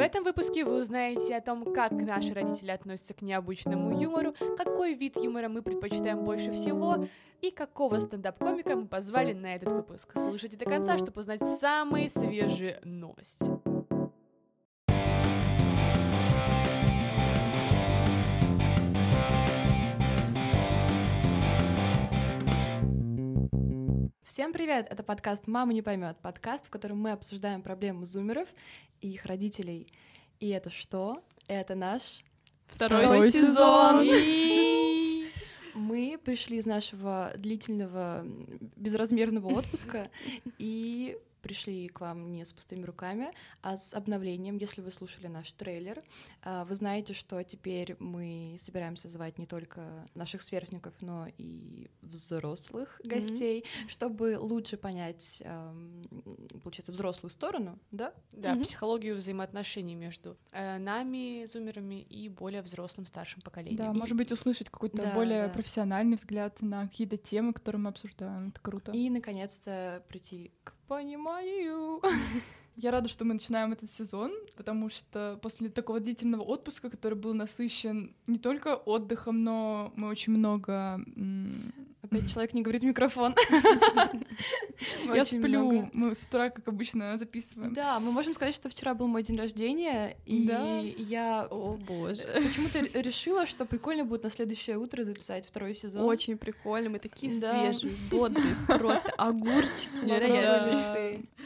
этом выпуске вы узнаете о том, как наши родители относятся к необычному юмору, какой вид юмора мы предпочитаем больше всего и какого стендап-комика мы позвали на этот выпуск. Слушайте до конца, чтобы узнать самые свежие новости. Всем привет! Это подкаст «Мама не поймет», подкаст, в котором мы обсуждаем проблемы зумеров и их родителей. И это что? Это наш Второй, Второй сезон! Мы пришли из нашего длительного безразмерного отпуска и пришли к вам не с пустыми руками, а с обновлением. Если вы слушали наш трейлер, а, вы знаете, что теперь мы собираемся звать не только наших сверстников, но и взрослых гостей, чтобы лучше понять, ам, получается, взрослую сторону, да? Да, Мгм. психологию взаимоотношений между э, нами, зумерами, и более взрослым старшим поколением. Да, И- может быть, услышать какой-то Да, более да. профессиональный взгляд на какие-то темы, которые мы обсуждаем. Это круто. И, наконец-то, прийти к пониманию. Я рада, что мы начинаем этот сезон, потому что после такого длительного отпуска, который был насыщен не только отдыхом, но мы очень много... м, Опять человек не говорит в микрофон. Я сплю, мы с утра, как обычно, записываем. Да, мы можем сказать, что вчера был мой день рождения, и я О боже. почему-то решила, что прикольно будет на следующее утро записать второй сезон. Очень прикольно, мы такие свежие, бодрые, просто огурчики.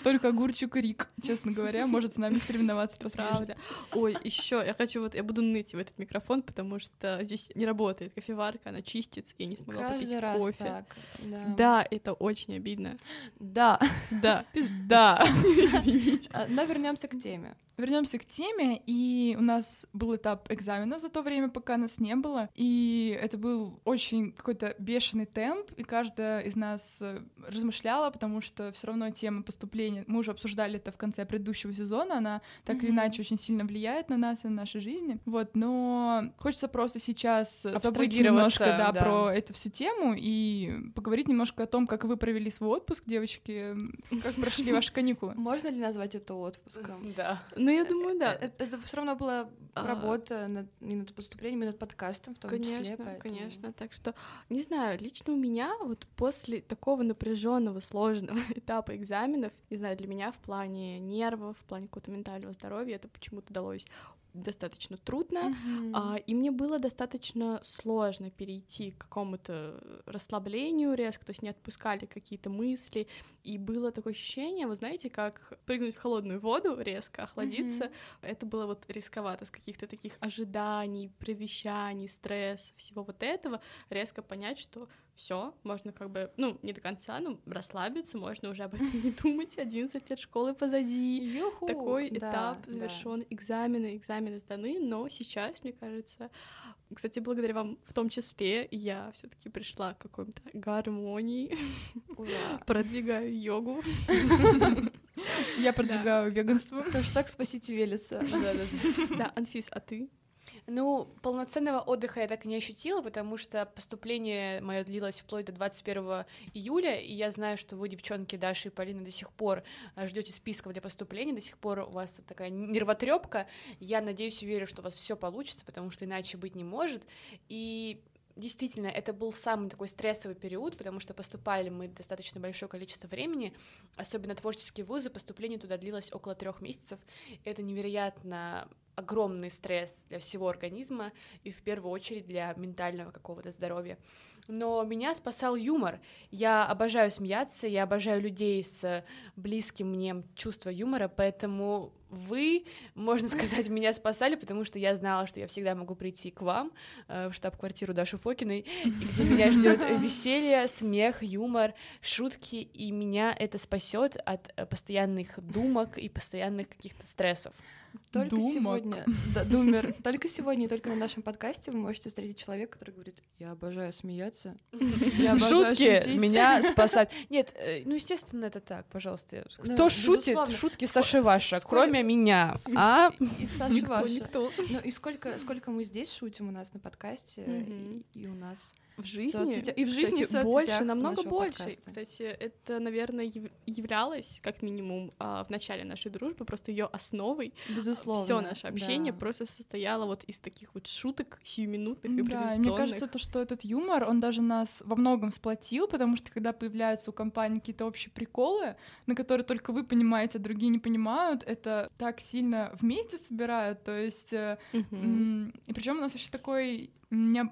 Только огурчик Рик, честно говоря, может с нами соревноваться по свежести. Ой, еще я хочу вот, я буду ныть в этот микрофон, потому что здесь не работает кофеварка, она чистится, я не смогла Каждый попить раз кофе. Так. Да. Да, это очень обидно. Да. Да. Да. Извините. А, Но вернемся к теме. Вернемся к теме, и у нас был этап экзаменов за то время, пока нас не было, и это был очень какой-то бешеный темп, и каждая из нас э, размышляла, потому что все равно тема поступления, мы уже обсуждали это в конце предыдущего сезона, она так или Мгм. иначе очень сильно влияет на нас и на наши жизни, вот, но хочется просто сейчас забыть немножко, да, да. про эту всю тему и поговорить немножко о том, как вы провели свой отпуск, девочки, как прошли ваши каникулы. Можно ли назвать это отпуском? Да. Ну, я думаю, да. Э, Это, все равно была А. работа над, и над поступлением, и над подкастом в том числе. Конечно, поэтому- конечно. Так что, не знаю, лично у меня вот после такого напряженного, сложного этапа экзаменов, не знаю, для меня в плане нервов, в плане какого-то ментального здоровья это почему-то далось достаточно трудно. Мгм. А, и мне было достаточно сложно перейти к какому-то расслаблению резко, то есть не отпускали какие-то мысли, и было такое ощущение, вы знаете, как прыгнуть в холодную воду резко, охладиться. Это было вот рисковато с каких-то таких ожиданий, предвещаний, стресса, всего вот этого, резко понять, что все, можно как бы, ну, не до конца, но расслабиться, можно уже об этом не думать, 11 лет школы позади, Юху! такой Да, этап да. завершен, экзамены, экзамены сданы, но сейчас, мне кажется, кстати, благодаря вам в том числе, я все-таки пришла к какой-то гармонии, Ура. продвигаю йогу. Я продвигаю веганство. Хэштег «Спасите Велеса». Да, Анфис, а ты? Ну, полноценного отдыха я так и не ощутила, потому что поступление мое длилось вплоть до 21 июля, и я знаю, что вы, девчонки Даша и Полина, до сих пор ждете списков для поступления, до сих пор у вас такая нервотрепка. Я надеюсь и верю, что у вас все получится, потому что иначе быть не может. И Действительно, это был самый такой стрессовый период, потому что поступали мы достаточно большое количество времени, особенно творческие вузы, поступление туда длилось около трех месяцев. Это невероятно огромный стресс для всего организма и в первую очередь для ментального какого-то здоровья. Но меня спасал юмор. Я обожаю смеяться, я обожаю людей с близким мне чувством юмора, поэтому вы, можно сказать, меня спасали, потому что я знала, что я всегда могу прийти к вам э, в штаб-квартиру Даши Фокиной, где меня ждет веселье, смех, юмор, шутки, и меня это спасет от постоянных думок и постоянных каких-то стрессов. Только Думок. сегодня, да, думер, только сегодня и только на нашем подкасте вы можете встретить человека, который говорит, я обожаю смеяться, я обожаю Шутки шутить». меня спасают. Нет, э, ну, естественно, это так, пожалуйста. Ну, Кто шутит, безусловно. шутки Саши Ваша, сколь- кроме меня, а? И Никто, ваша. Ну и сколько, сколько мы здесь шутим у нас на подкасте, Мгм. и, и у нас в жизни. соцсетях. И в жизни, и в кстати, соцсетях больше, намного больше. подкаста. Кстати, это, наверное, яв- являлось, как минимум, а, в начале нашей дружбы, просто ее основой. Безусловно. Все наше общение да. просто состояло вот из таких вот шуток сиюминутных, Да, и импровизационных. мне кажется, то, что этот юмор, он даже нас во многом сплотил, потому что когда появляются у компании какие-то общие приколы, на которые только вы понимаете, а другие не понимают, это так сильно вместе собирают, то есть... м, И причем у нас еще такой... м, необ-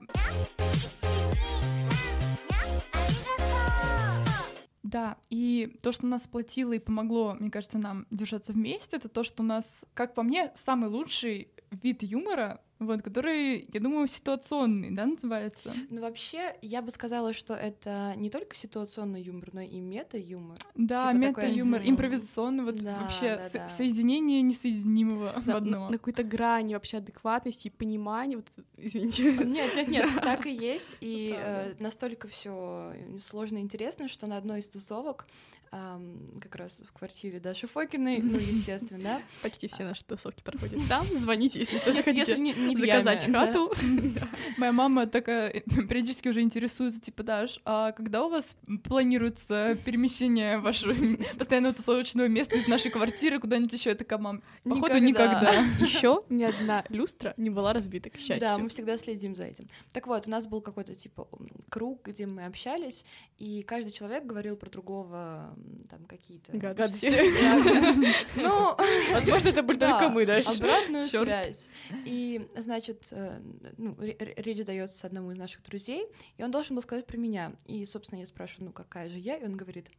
Да, и то, что нас сплотило и помогло, мне кажется, нам держаться вместе, это то, что у нас, как по мне, самый лучший вид юмора, вот, который, я думаю, ситуационный, да, называется? Ну, вообще, я бы сказала, что это не только ситуационный юмор, но и мета-юмор. Да, Типа такой, мета-юмор, мгм. импровизационный, вот Да, вообще да, со- да. соединение несоединимого в на, одно. на- на какой-то грани вообще адекватности и понимания. Вот, извините. Нет, нет, нет, так и есть. И э, настолько все сложно и интересно, что на одной из тусовок, ам, как раз в квартире Даши Фокиной, ну, естественно, да. Почти все наши тусовки проходят там. Звоните, если тоже хотите заказать хату. Моя мама такая периодически уже интересуется, типа, Даш, а когда у вас планируется перемещение вашего постоянного тусовочного места из нашей квартиры куда-нибудь еще? Я такая, мам, походу, Никогда. Еще ни одна люстра не была разбита, к счастью. Да, мы всегда следим за этим. Так вот, у нас был какой-то типа круг, где мы общались, и каждый человек говорил про другого там какие-то Гадости. Ну, Возможно, это были только мы дальше. обратную связь. И, значит, э, ну, ре- ре- речь дается одному из наших друзей, и он должен был сказать про меня. И, собственно, я спрашиваю, ну какая же я, и он говорит,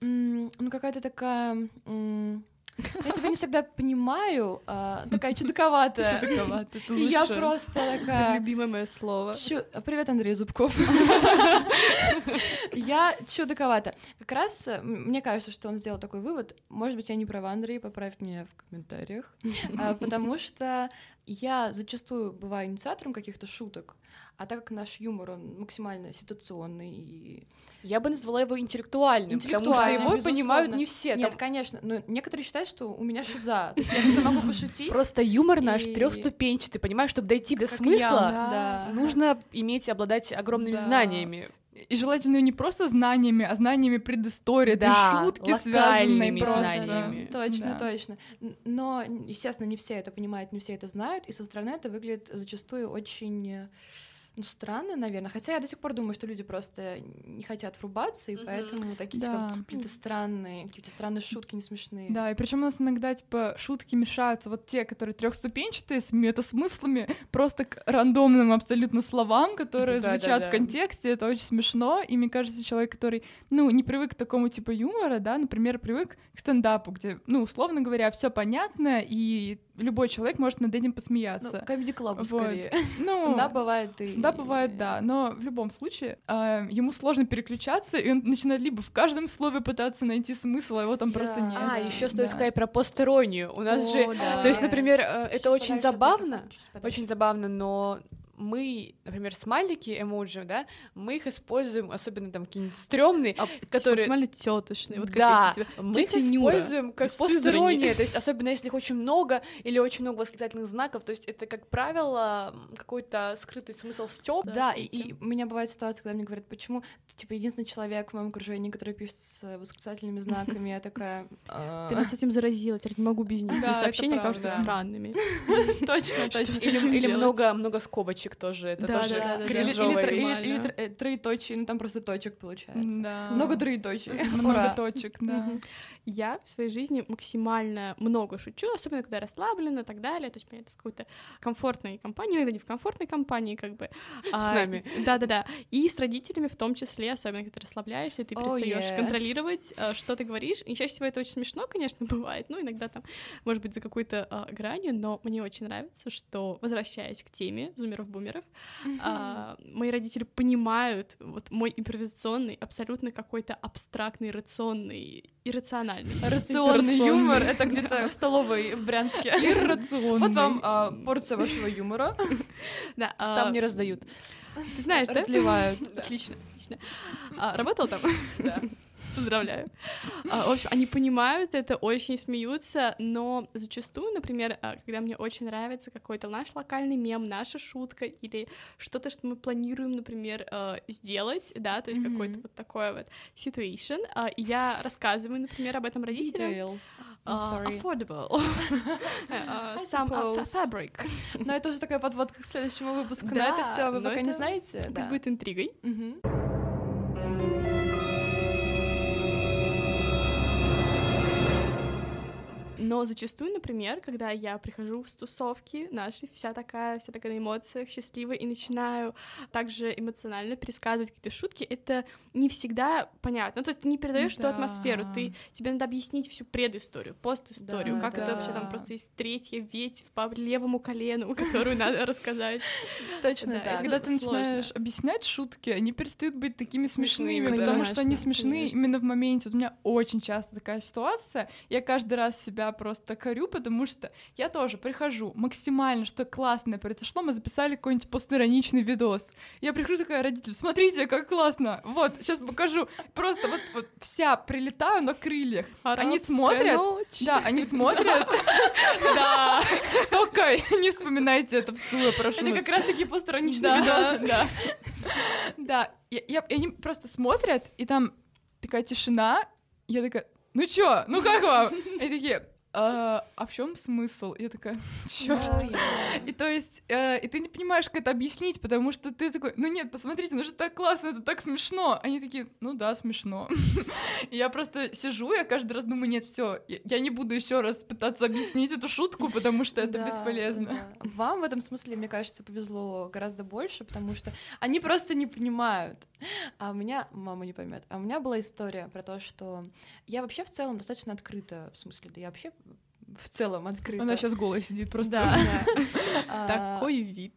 «М, ну какая-то такая, я тебя не всегда понимаю, а, такая чудаковатая. Чудаковато, это И я лучше. просто такая... любимое мое слово. Чу- Привет, Андрей Зубков. Я чудаковата. Как раз э, мне кажется, что он сделал такой вывод. Может быть, я не права, Андрей, поправь меня в комментариях. А, Потому что я зачастую бываю инициатором каких-то шуток, а так как наш юмор, он максимально ситуационный и... Я бы назвала его интеллектуальным, потому что его безусловно. понимают не все. Нет, Там конечно, но некоторые считают, что у меня шиза. То есть я могу пошутить. Просто юмор наш трехступенчатый, понимаешь, чтобы дойти до как смысла, я, да. нужно иметь, обладать огромными Да. знаниями. И желательно не просто знаниями, а знаниями предыстории, Да, этой шутки, локальными просто. знаниями. Точно, Да. точно. Но, естественно, не все это понимают, не все это знают, и со стороны это выглядит зачастую очень э, ну, странно, наверное. Хотя я до сих пор думаю, что люди просто не хотят врубаться, и Мгм. поэтому такие Да. типа какие-то странные, какие-то странные шутки не смешные. Да, и причем у нас иногда, типа, шутки мешаются, вот те, которые трехступенчатые, с метасмыслами, просто к рандомным абсолютно словам, которые Да-да-да. звучат в контексте, это очень смешно, и мне кажется, человек, который, ну, не привык к такому типу юмора, да, например, привык к стендапу, где, ну, условно говоря, все понятно, и любой человек может над этим Ну, посмеяться. комеди клаб Вот. скорее. Ну, Стендап бывает и... Стендап бывает, да, но в любом случае а, ему сложно переключаться, и он начинает либо в каждом слове пытаться найти смысл, а его там просто Да. нет. А, да, еще стоит да. сказать про постеронию. У нас же, О, да. то есть, например, э, это очень забавно, очень забавно, но мы, например, смайлики, эмоджи, да, мы их используем, особенно там какие-нибудь стрёмные, А, которые... Максимально тетушные. Вот как да, эти, типа, мы их используем как постерония, то есть особенно если их очень много или очень много восклицательных знаков, то есть это, как правило, какой-то скрытый смысл стёб. Да, и, и у меня бывает ситуация, когда мне говорят, почему ты, типа, единственный человек в моем окружении, который пишет с восклицательными знаками, я такая... «А, Ты нас этим заразила, теперь не могу без них. Да, сообщения кажутся странными. Точно, точно. Или, этим или делать? много, много скобочек тоже, это Да, тоже да, да, Или, или или- или э, троеточие, ну там просто точек получается. Да. Много троеточий. Много точек, да. Я в своей жизни максимально много шучу, особенно когда расслаблена и так далее. То есть понятно, в какой-то комфортной компании, иногда не в комфортной компании, как бы. С нами. Да-да-да. И с родителями в том числе, особенно когда ты расслабляешься, ты перестаешь контролировать, э, что ты говоришь. И чаще всего это очень смешно, конечно, бывает. Ну, иногда там, может быть, за какой-то э, гранью, но мне очень нравится, что, возвращаясь к теме зумеров-бумеров, а, мои родители понимают вот мой импровизационный, абсолютно какой-то абстрактный, рационный, иррациональный. Рационный юмор — это где-то в столовой в Брянске. Иррационный. Вот вам а, порция вашего юмора. Да, а, Там не раздают. ты знаешь, да? Разливают. Отлично, отлично. А, работал там? Да. Поздравляю. А, В общем, они понимают это, очень смеются, но зачастую, например, а, когда мне очень нравится какой-то наш локальный мем, наша шутка или что-то, что мы планируем, например, э, сделать, да, то есть какой-то вот такой вот situation, а, я рассказываю, например, об этом родителям. Details. А, affordable. А, I Some а, fabric. Но это уже такая подводка к следующему выпуску. Но Да, это все вы но пока не знаете. Пусть да. будет интригой. Но зачастую, например, когда я прихожу в тусовки наши, вся такая, вся такая на эмоциях, счастливая, и начинаю также эмоционально пересказывать какие-то шутки, это не всегда понятно. Ну, то есть ты не передаешь ту Да. атмосферу, ты, тебе надо объяснить всю предысторию, постисторию, Да, как это да. вообще там просто есть третья ветвь по левому колену, которую надо рассказать. Точно Да. Когда это ты начинаешь объяснять шутки, они перестают быть такими смешными, потому что они смешные именно в моменте. Вот у меня очень часто такая ситуация. Я каждый раз себя просто корю, потому что я тоже прихожу максимально, что классное произошло, мы записали какой-нибудь постироничный видос. Я прихожу такая, родитель, смотрите, как классно, вот, сейчас покажу. Просто вот, вот вся прилетаю на крыльях. Они Арабская смотрят, ночь. Да, они смотрят. Да, только не вспоминайте это в я прошу Это как раз-таки постраничный Да, видос. Да, да. Я- я- они просто смотрят, и там такая тишина. Я такая, ну чё, ну как вам? И такие, «А, а в чем смысл? Я такая, черт. И то есть, э, и ты не понимаешь, как это объяснить, потому что ты такой, ну нет, посмотрите, ну же так классно, это так смешно. Они такие, ну да, смешно. И я просто сижу, я каждый раз думаю, нет, все, я не буду еще раз пытаться объяснить эту шутку, потому что это Да, бесполезно. да. Вам в этом смысле, мне кажется, повезло гораздо больше, потому что они просто не понимают. А у меня мама не поймет. А у меня была история про то, что я вообще в целом достаточно открыта, в смысле, да я вообще в целом открыта. Она сейчас голая сидит просто. Да. А, Такой вид.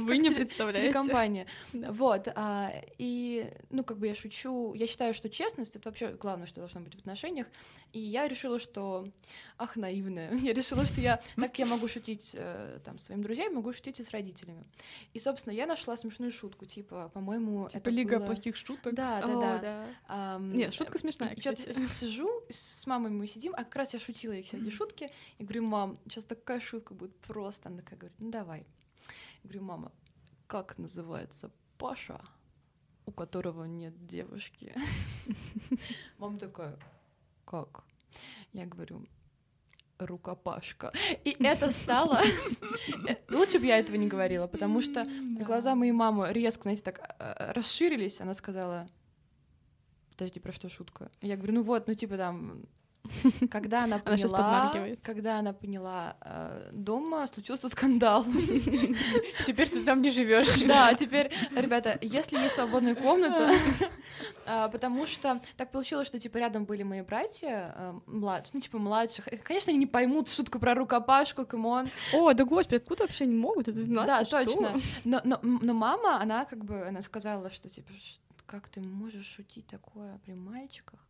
Вы не представляете. Телекомпания. Да. Вот. а, и, ну, как бы я шучу. Я считаю, что честность — это вообще главное, что должно быть в отношениях. И я решила, что... Ах, наивная. Я решила, что я... Так я могу шутить э, там с своими друзьями, могу шутить и с родителями. И, собственно, я нашла смешную шутку. Типа, по-моему, Типа это лига плохих шуток. Да, да, да. Нет, шутка смешная, с- сижу, с с мамой мы сидим, а как раз я шутила их всякие шутки, и говорю, мам, сейчас такая шутка будет просто. Она такая говорит, ну давай. Я говорю, мама, как называется Паша, у которого нет девушки? Мама такая, как? Я говорю, рукопашка. И это стало... э, Лучше бы я этого не говорила, потому что. Глаза моей мамы резко, знаете, так э, расширились. Она сказала, подожди, про что шутка? Я говорю, ну вот, ну типа там, когда она Она поняла, подмаргивает. когда она поняла, э, дома случился скандал. Теперь ты там не живешь. Да, теперь, ребята, если есть свободная комната, а, потому что так получилось, что типа рядом были мои братья младшие, ну типа младших. Конечно, они не поймут шутку про рукопашку, come on. О, да господи, откуда вообще они могут это знать? Да, точно. Но, но, но мама, она как бы, она сказала, что типа, «Ш- как ты можешь шутить такое при мальчиках?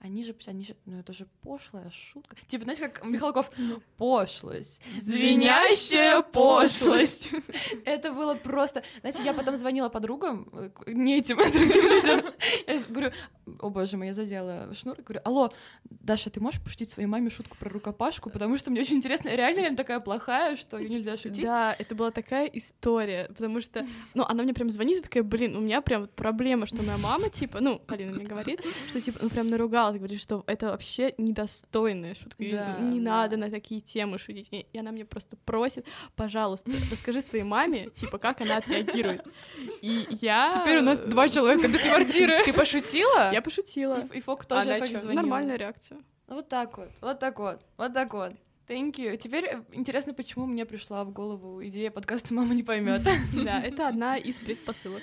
Они же, они же, ну это же пошлая шутка. Типа, знаете, как Михалков, пошлость, звенящая пошлость. Это было просто... Знаете, я потом звонила подругам, э, не этим, а другим людям. Я говорю, о боже мой, я задела шнур. Говорю, алло, Даша, ты можешь пошутить своей маме шутку про рукопашку? Потому что мне очень интересно, реально ли она такая плохая, что ее нельзя шутить? Да, это была такая история, потому что, ну, она мне прям звонит и такая, блин, у меня прям вот проблема, что моя мама, типа, ну, Полина мне говорит, что, типа, ну, прям наругалась, говорит, что это вообще недостойная шутка, Да, не да. надо на такие темы шутить. И, и она мне просто просит, пожалуйста, расскажи своей маме, типа, как она отреагирует. И я... Теперь у нас два человека без квартиры. Ты пошутила? Я пошутила. И, Фок тоже. Нормальная реакция. Вот так вот, вот так вот, вот так вот. Thank you. Теперь э, интересно, почему мне пришла в голову идея подкаста «Мама не поймет». Да, это одна из предпосылок.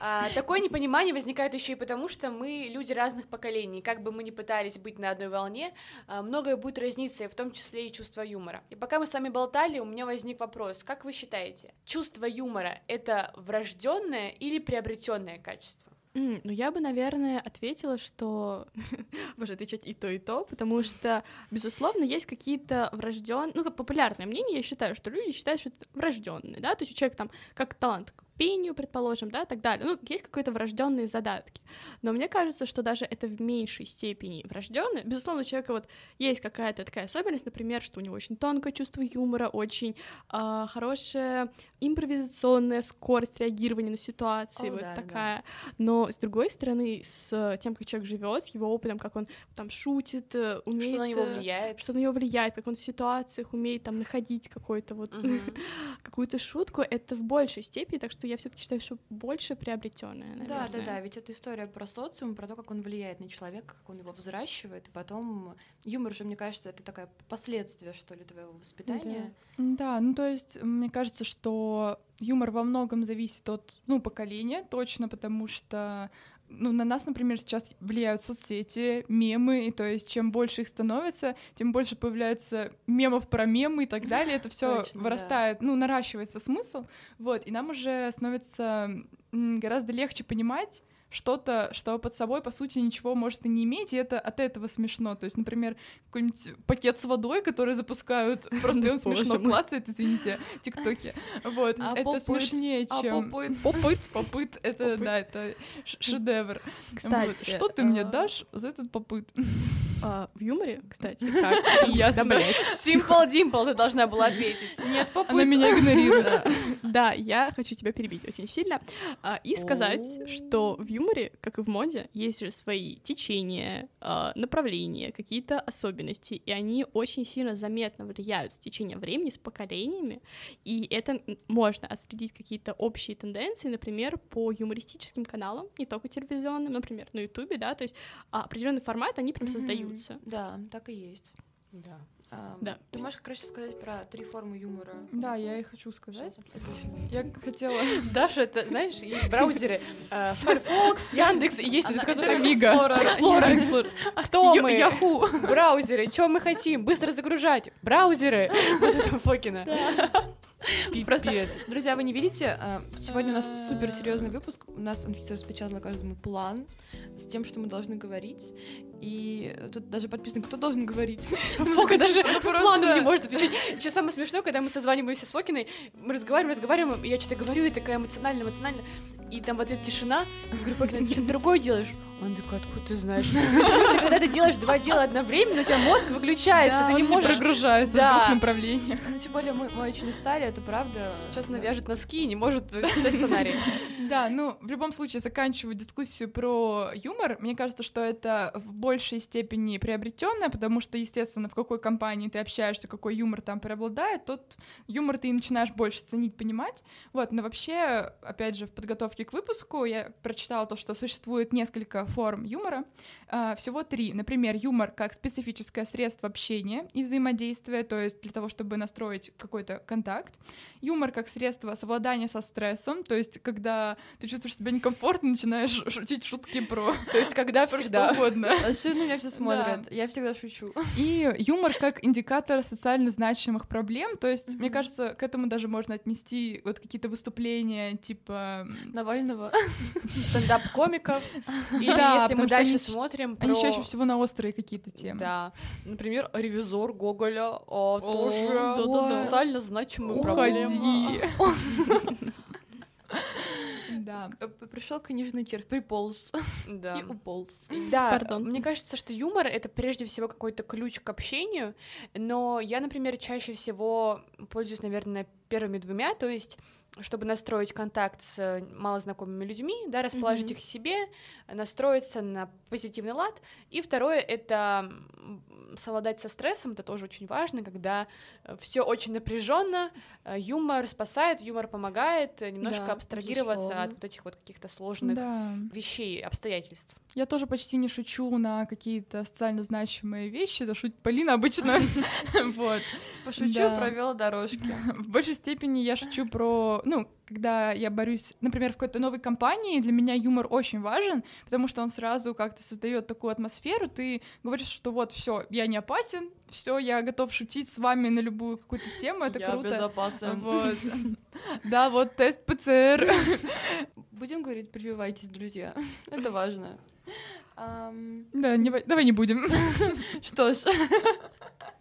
А, такое непонимание возникает еще и потому, что мы люди разных поколений. Как бы мы ни пытались быть на одной волне, а, многое будет разниться, в том числе и чувство юмора. И пока мы с вами болтали, у меня возник вопрос: как вы считаете, чувство юмора это врожденное или приобретенное качество? М, Ну, я бы, наверное, ответила, что можно отвечать и то, и то, потому что, безусловно, есть какие-то врожденные, ну, как популярное мнение, я считаю, что люди считают, что это врожденные, да, то есть у человека там как талант пению, предположим, да, так далее. Ну, есть какие-то врожденные задатки. Но мне кажется, что даже это в меньшей степени врожденное. Безусловно, у человека вот есть какая-то такая особенность, например, что у него очень тонкое чувство юмора, очень э, хорошая импровизационная скорость реагирования на ситуации, О, вот да, такая. Но с другой стороны, с тем, как человек живет, с его опытом, как он там шутит, э, умеет... Что на него э, влияет. Что на него влияет, как он в ситуациях умеет там находить какой-то вот Мгм. какую-то шутку, это в большей степени, так что я все-таки считаю, что больше приобретенное, наверное. Да, да, да, ведь это история про социум, про то, как он влияет на человека, как он его взращивает, и потом юмор же, мне кажется, это такое последствие, что ли, твоего воспитания. Да, ну то есть мне кажется, что юмор во многом зависит от, ну, поколения, точно, потому что ну, на нас, например, сейчас влияют соцсети, мемы, и то есть чем больше их становится, тем больше появляется мемов про мемы и так далее. Это все Точно, да. вырастает, ну, наращивается смысл, вот, и нам уже становится гораздо легче понимать, что-то, что под собой, по сути, ничего может и не иметь, и это от этого смешно. То есть, например, какой-нибудь пакет с водой, который запускают, просто он смешно клацает, извините, тиктоки. Вот, А это смешнее, А чем... попыт? Попыт, это, да, это шедевр. Кстати, Что ты мне а, дашь за этот попыт? А, в юморе, кстати, как Ясно. Да, блядь. Симпл Димпл ты должна была ответить. Нет, попыт. Она меня игнорирует. Да, я хочу тебя перебить очень сильно а, и сказать, что в юморе, как и в моде, есть же свои течения, а, направления, какие-то особенности, и они очень сильно заметно влияют с течением времени, с поколениями, и это можно отследить какие-то общие тенденции, например, по юмористическим каналам, не только телевизионным, например, на Ютубе, да, то есть а, определенный формат, они прям Мгм. Создаются. Да, так и есть. Да. А, Да. Ты можешь, короче, сказать про три формы юмора? Да, я и хочу сказать. Я хотела... Даша, это, знаешь, есть в браузере э, Firefox, Яндекс, и есть который это Мига. Explorer. А Кто мы? Яху. Браузеры, что мы хотим? Быстро загружать. Браузеры. Вот это Фокина. Просто, друзья, вы не видите, а, сегодня у нас супер серьезный выпуск. У нас Анфиса распечатала каждому план с тем, что мы должны говорить. И тут даже подписано, кто должен говорить. Фока даже с планом не может отвечать. Еще самое смешное, когда мы созваниваемся с Фокиной, мы разговариваем, разговариваем, и я что-то говорю, и такая эмоционально, эмоционально, и там в ответ тишина. Я говорю, Фокина, ты что-то другое делаешь? Он такой, откуда ты знаешь? Потому что когда ты делаешь два дела одновременно, у тебя мозг выключается, ты не можешь... прогружается в двух направлениях. Ну, тем более, мы, очень устали, это правда. Сейчас навяжет носки и не может э, читать сценарий. Да, ну, в любом случае, заканчиваю дискуссию про юмор. Мне кажется, что это в большей степени приобретенное, потому что, естественно, в какой компании ты общаешься, какой юмор там преобладает, тот юмор ты и начинаешь больше ценить, понимать. Вот, но вообще, опять же, в подготовке к выпуску я прочитала то, что существует несколько форм юмора. А, Всего три. Например, юмор как специфическое средство общения и взаимодействия, то есть для того, чтобы настроить какой-то контакт. Юмор как средство совладания со стрессом, то есть когда ты чувствуешь себя некомфортно, начинаешь шутить шутки про, То есть когда всегда. угодно. А что на меня все смотрят? Я всегда шучу. И юмор как индикатор социально значимых проблем, то есть, мне кажется, к этому даже можно отнести вот какие-то выступления, типа... Навального. Стендап-комиков. Или Да, если мы дальше они- смотрим Они про- чаще всего на острые какие-то темы. Да. Например, ревизор Гоголя а, О, тоже да-да-да. социально значимая Уходи. проблема. Да. Пришел книжный червь, приполз Да. и уполз. Да, Пардон. мне кажется, что юмор это прежде всего какой-то ключ к общению, но я, например, чаще всего пользуюсь, наверное, первыми двумя, то есть чтобы настроить контакт с э, малознакомыми людьми, да, расположить Мгм. их к себе, настроиться на позитивный лад. И второе — это совладать со стрессом, это тоже очень важно, когда все очень напряженно, юмор спасает, юмор помогает э, немножко Да, абстрагироваться безусловно. от вот этих вот каких-то сложных Да. вещей, обстоятельств. Я тоже почти не шучу на какие-то социально значимые вещи. Это шутит Полина обычно. Вот. Пошучу, Да. провел дорожки. В большей степени я шучу про, ну, когда я борюсь, например, в какой-то новой компании, для меня юмор очень важен, потому что он сразу как-то создает такую атмосферу. Ты говоришь, что вот все, я не опасен, все, я готов шутить с вами на любую какую-то тему, это Я круто. безопасен. Вот. Да, вот тест ПЦР. Будем говорить, прививайтесь, друзья. Это важно. Да, давай не будем. Что ж,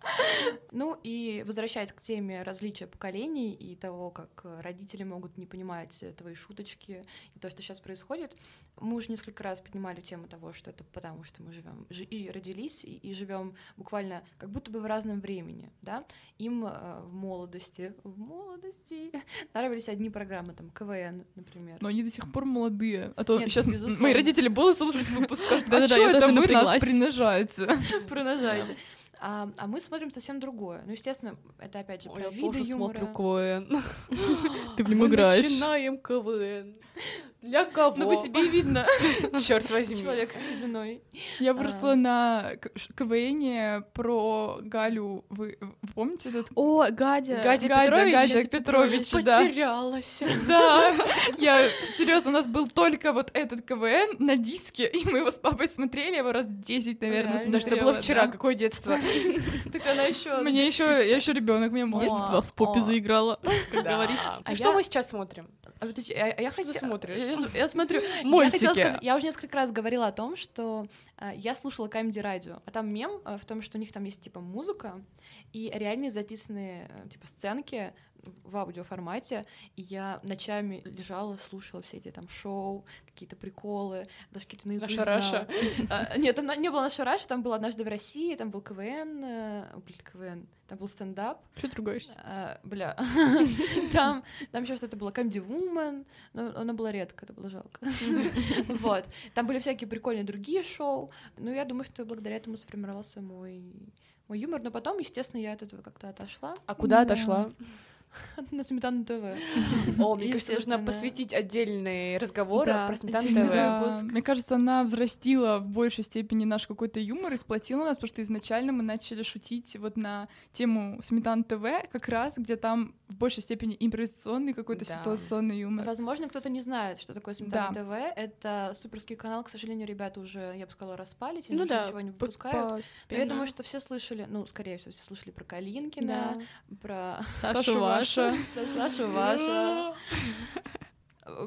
Ну и возвращаясь к теме различия поколений и того, как э, родители могут не понимать э, твои шуточки и то, что сейчас происходит, мы уже несколько раз поднимали тему того, что это потому, что мы живем и родились и, и живем буквально как будто бы в разном времени, да. Им э, в молодости, в молодости нравились одни программы, там КВН, например. Но они до сих пор молодые. А то Нет, сейчас безусловно. мои родители будут слушать выпуск, Да-да-да, а чё я это вы нас напряглась». принижаете? А, а мы смотрим совсем другое. Ну, естественно, это опять же Ой, про я виды тоже юмора. смотрю КВН. Ты в Мы нем играешь. начинаем КВН. Для кого? Ну, по тебе и видно, Черт возьми. человек с сединой. Я выросла на к- ш- КВНе про Галю. Вы помните этот? О, Гадя. Гадя Гадя, Петрович? Гадя Петрович, да. Потерялась. Да, я серьезно, у нас был только вот этот КВН на диске, и мы его с папой смотрели, его раз 10, наверное? Да что было вчера, какое детство. Так она еще. Мне еще, я еще ребенок, мне. Детство в попе заиграла, как говорится. А что мы сейчас смотрим? А, подожди, а- а я ты хотела- смотришь? Я, я смотрю. Я, Мультики. хотела сказать- я уже несколько раз говорила о том, что я слушала Comedy Radio, а там мем а, в том, что у них там есть типа музыка и реальные записанные э, типа сценки в аудиоформате, и я ночами лежала, слушала все эти там шоу, какие-то приколы, даже какие-то наизусть Наша Раша. А, Нет, там не было наша Раша, там был однажды в России, там был КВН, э, о, блин, КВН, там был стендап, Что ты ругаешься? а, бля, там, там еще что-то было, Comedy Woman, но она была редко, это было жалко. Вот, там были всякие прикольные другие шоу, ну, я думаю, что благодаря этому сформировался мой мой юмор, но потом, естественно, я от этого как-то отошла А куда Да. отошла? на Сметану ТВ. О, мне кажется, нужно посвятить отдельный разговор Да, про Сметан отдельный ТВ. Да, выпуск. Мне кажется, она взрастила в большей степени наш какой-то юмор и сплотила нас, потому что изначально мы начали шутить вот на тему Сметан ТВ, как раз, где там в большей степени импровизационный какой-то Да. ситуационный юмор. Возможно, кто-то не знает, что такое Сметана ТВ. Это суперский канал, к сожалению, ребята уже, я бы сказала, распали, они Ну да, ничего не выпускают. Но я думаю, что все слышали, ну, скорее всего, все слышали про Калинкина, Да. про Саша Ваша. Да, Саша Ваша.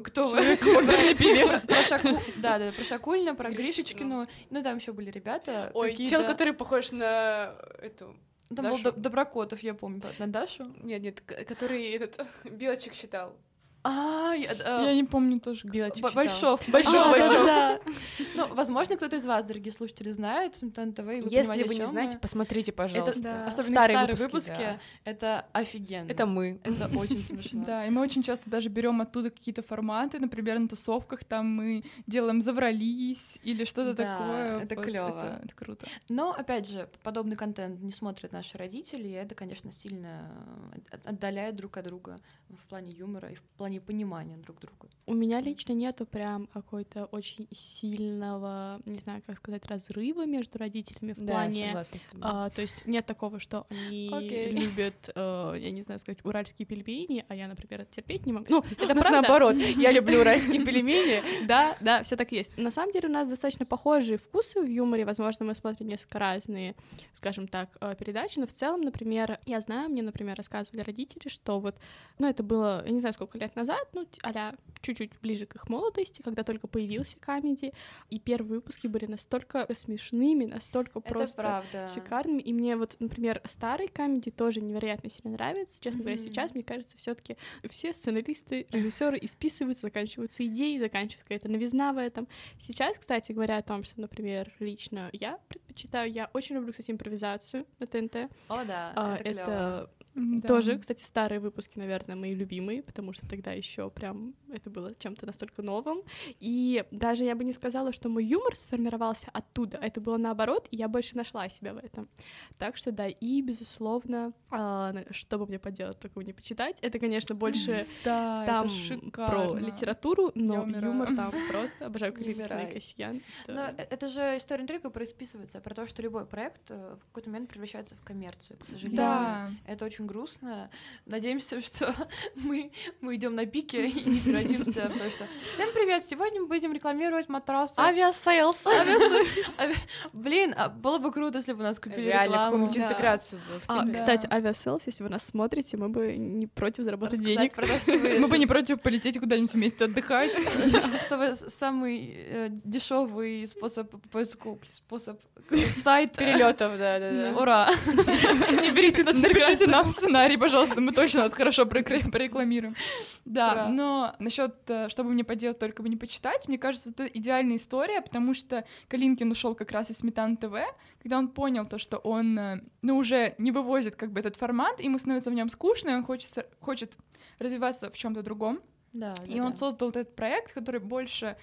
Кто вы? Человек певец. Про Шаку- Да, да, про Шакулина, про Гришечкину. Гришечкину. Ну, там еще были ребята. Ой, какие-то- чел, который похож на эту... Там был Дашу. Доб- Доброкотов, я помню, на Дашу. Нет, нет, который этот белочек считал. А, я- э, Я не помню тоже. Белочек. Большов. Большов, А, Большов. да, да. Ну, возможно, кто-то из вас, дорогие слушатели, знает ТВ, и вы Если вы не знаете, мы. посмотрите, это пожалуйста. Да. особенно Старые старые выпуски, выпуски, да. это офигенно. Это мы. Это очень смешно. Да, и мы очень часто даже берем оттуда какие-то форматы, например, на тусовках там мы делаем «заврались» или что-то Да, такое. это Вот клёво. Это, это круто. Но, опять же, подобный контент не смотрят наши родители, и это, конечно, сильно э, от- отдаляет друг от друга в плане юмора и в плане понимания друг друга. У меня лично нету прям какой-то очень сильного, не знаю, как сказать, разрыва между родителями в Да, плане... согласна с тобой. а, то есть нет такого, что они Окей. любят, э, я не знаю сказать, уральские пельмени, а я, например, это терпеть не могу. Ну, это нас наоборот. Я люблю уральские пельмени. Да, да, все так есть. На самом деле у нас достаточно похожие вкусы в юморе. Возможно, мы смотрим несколько разные, скажем так, э, передачи, но в целом, например, я знаю, мне, например, рассказывали родители, что вот, ну, это было, я не знаю, сколько лет назад, ну, а чуть-чуть ближе к их молодости, когда только появился камеди, и первые выпуски были настолько смешными, настолько это просто правда. шикарными. И мне вот, например, старый камеди тоже невероятно сильно нравится. Честно говоря, Мгм. сейчас, мне кажется, все таки все сценаристы, режиссеры исписываются, заканчиваются идеи, заканчивается какая-то новизна в этом. Сейчас, кстати, говоря о том, что, например, лично я предпочитаю, я очень люблю, кстати, импровизацию на ТНТ. О, да, А, это, клёво. Да. тоже, кстати, старые выпуски, наверное, мои любимые, потому что тогда еще прям это было чем-то настолько новым. И даже я бы не сказала, что мой юмор сформировался оттуда. Это было наоборот, и я больше нашла себя в этом. Так что да, и, безусловно, а, что бы мне поделать, такого не почитать. Это, конечно, больше Да, там про литературу, но юмор там просто обожаю и Касьян. Это- Но э- это же история интрига происписывается про то, что любой проект э, в какой-то момент превращается в коммерцию, к сожалению. Да. Это очень очень грустно. Надеемся, что мы, мы идем на пике и не превратимся в то, что Всем привет! Сегодня мы будем рекламировать матрасы. Авиасейлс. Ави- Блин, а было бы круто, если бы у нас купили Реально, какую-нибудь Да. интеграцию бы А, кстати, Aviasales, если вы нас смотрите, мы бы не против заработать денег. Мы бы не против полететь куда-нибудь вместе отдыхать. что, вы самый дешевый способ поиску, способ сайт Перелетов, да, да, да. Ура! Не берите нас, напишите нам сценарий, пожалуйста, мы точно вас хорошо прорекламируем. Да, Ура. но насчет, чтобы мне поделать, только бы не почитать, мне кажется, это идеальная история, потому что Калинкин ушел как раз из Сметана ТВ, когда он понял то, что он, э, ну, уже не вывозит как бы этот формат, ему становится в нем скучно, и он хочется, хочет развиваться в чем-то другом. Да, И он создал вот этот проект, который больше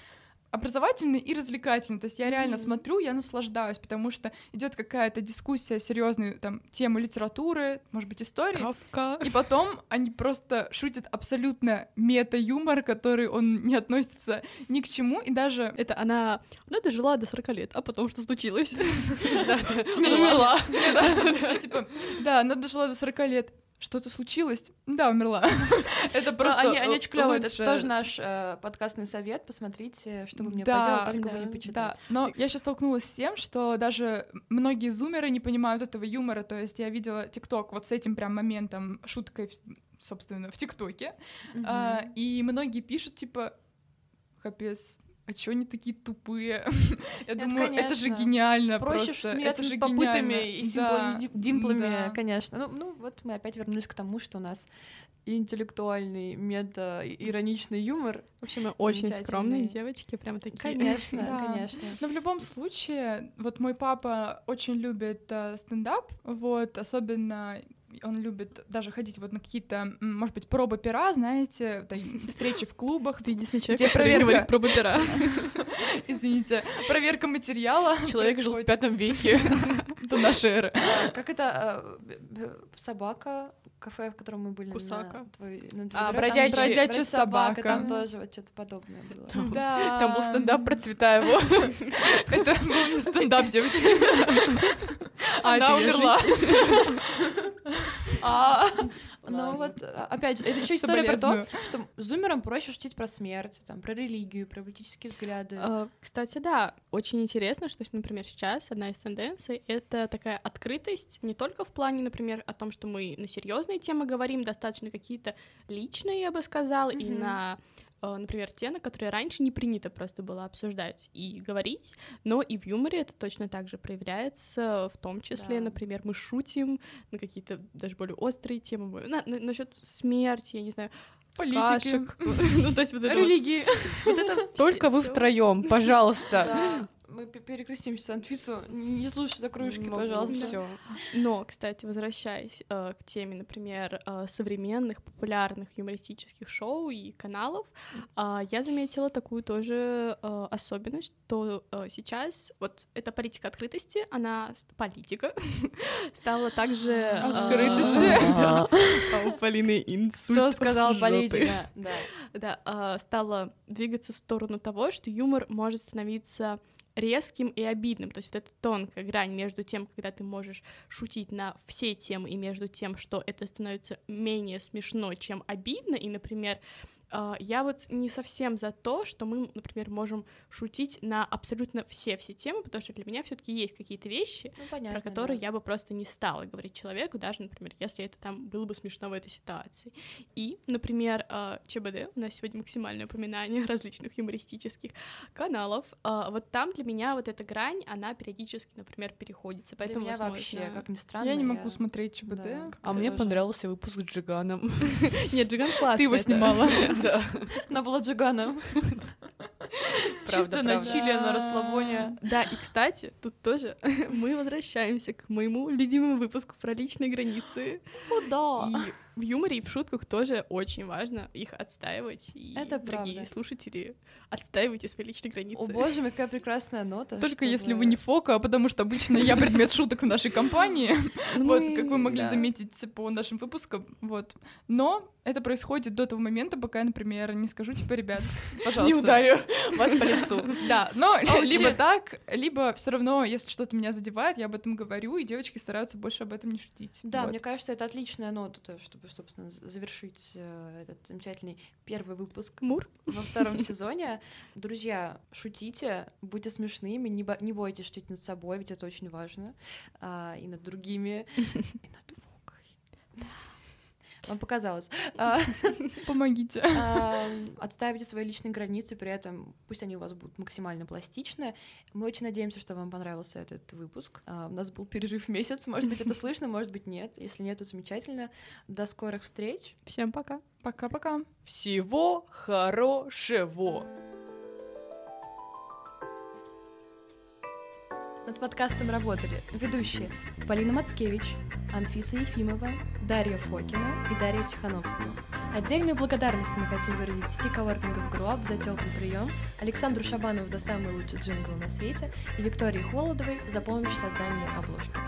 образовательный и развлекательный. То есть я реально Мгм. смотрю, я наслаждаюсь, потому что идет какая-то дискуссия серьезную там тему литературы, может быть, истории. Кавка. И потом они просто шутят абсолютно мета-юмор, который он не относится ни к чему, и даже... Это она, она дожила до 40 лет, а потом что случилось? Умерла. Типа, да, она дожила до 40 лет. Что-то случилось? Да, умерла. Это просто они, они очень клёвые. Это тоже наш э, подкастный совет. Посмотрите, что вы мне Да, поделать, только да, не Да, почитать. но я сейчас столкнулась с тем, что даже многие зумеры не понимают этого юмора. То есть я видела ТикТок вот с этим прям моментом, шуткой, собственно, в ТикТоке. А, и многие пишут, типа, капец, а чё они такие тупые? Я Это, думаю, это же конечно. гениально Проще просто. это же попытами гениально. и Да, ди- димплами, да. конечно. Ну, ну, вот мы опять вернулись к тому, что у нас интеллектуальный, мета-ироничный юмор. Вообще мы очень скромные девочки, прям такие. Конечно, Да. конечно. Но в любом случае, вот мой папа очень любит э, стендап, вот, особенно он любит даже ходить вот на какие-то, может быть, пробы пера, знаете, встречи в клубах. Ты единственный человек, Где проверка? говорит про бутера. Извините, проверка материала. Человек жил в пятом веке. до нашей эры. А, Как это б- собака, кафе, в котором мы были. на Кусака. твой- на твой А, там бродячий- бродячая бродячая собака. Там тоже вот что-то подобное было. Да. Там был стендап про Цветаеву. Это был не стендап, девочки. А, Она умерла. А, Ну вот, а, опять же, это еще история про то, что зумерам проще шутить про смерть, там, про религию, про политические взгляды. А, Кстати, да, очень интересно, что, например, сейчас одна из тенденций — это такая открытость не только в плане, например, о том, что мы на серьезные темы говорим, достаточно какие-то личные, я бы сказала, и на например, те, на которые раньше не принято просто было обсуждать и говорить, но и в юморе это точно так же проявляется, в том числе, Да. например, мы шутим на какие-то даже более острые темы, на, насчет смерти, я не знаю, Политики. ну то есть вот это вот- Религии. вот это Только вы втроем, пожалуйста. Мы пе- перекрестимся Анфису. Не слушай за кружки, Могу, пожалуйста. всё. Но, кстати, возвращаясь э, к теме, например, э, современных популярных юмористических шоу и каналов, а, я заметила такую тоже э, особенность, что э, сейчас вот эта политика открытости, она политика стала также э, Открытости. А у Полины инсульт. Кто сказал политика? Да. Да, а, стала двигаться в сторону того, что юмор может становиться резким и обидным. То есть вот эта тонкая грань между тем, когда ты можешь шутить на все темы, и между тем, что это становится менее смешно, чем обидно. И, например, я вот не совсем за то, что мы, например, можем шутить на абсолютно все-все темы, потому что для меня все таки есть какие-то вещи, Ну, понятно. про которые да. я бы просто не стала говорить человеку, даже, например, если это там было бы смешно в этой ситуации. И, например, э, ЧБД, у нас сегодня максимальное упоминание различных юмористических каналов, э, вот там для меня вот эта грань, она периодически, например, переходится, Для поэтому, меня возможно... вообще, как ни странно. Я не могу смотреть ЧБД. Да. А мне тоже. понравился выпуск с Джиганом. Нет, Джиган классный. Ты его снимала. Да. Она была джиганом. Чисто на чили, на Да. расслабоне. Да, и, кстати, тут тоже мы возвращаемся к моему любимому выпуску про личные границы. Куда? И в юморе и в шутках тоже очень важно их отстаивать. И, Это дорогие правда. слушатели, отстаивайте свои личные границы. О боже, мой, какая прекрасная нота. Только чтобы- если вы не фока, потому что обычно я предмет шуток в нашей компании. Ну, Вот, как вы могли заметить по нашим выпускам. Вот. Но это происходит до того момента, пока я, например, не скажу, типа, ребят, пожалуйста. Не ударю вас по лицу. Да, но либо так, либо все равно, если что-то меня задевает, я об этом говорю, и девочки стараются больше об этом не шутить. Да, мне кажется, это отличная нота, то, чтобы, собственно, завершить э, этот замечательный первый выпуск Мур. во втором сезоне. Друзья, шутите, будьте смешными, не, бо- не бойтесь шутить над собой, ведь это очень важно, а, и над другими, и над. Вам показалось. А, Помогите. а, Отставите свои личные границы, при этом пусть они у вас будут максимально пластичны. Мы очень надеемся, что вам понравился этот выпуск. А, У нас был перерыв месяц, может быть, это слышно, может быть, нет. Если нет, то замечательно. До скорых встреч. Всем пока. Пока-пока. Всего хорошего. Над подкастом работали ведущие Полина Мацкевич, Анфиса Ефимова, Дарья Фокина и Дарья Тихановская. Отдельную благодарность мы хотим выразить сети коворкингов Груап за теплый прием, Александру Шабанову за самый лучший джингл на свете и Виктории Холодовой за помощь в создании обложки.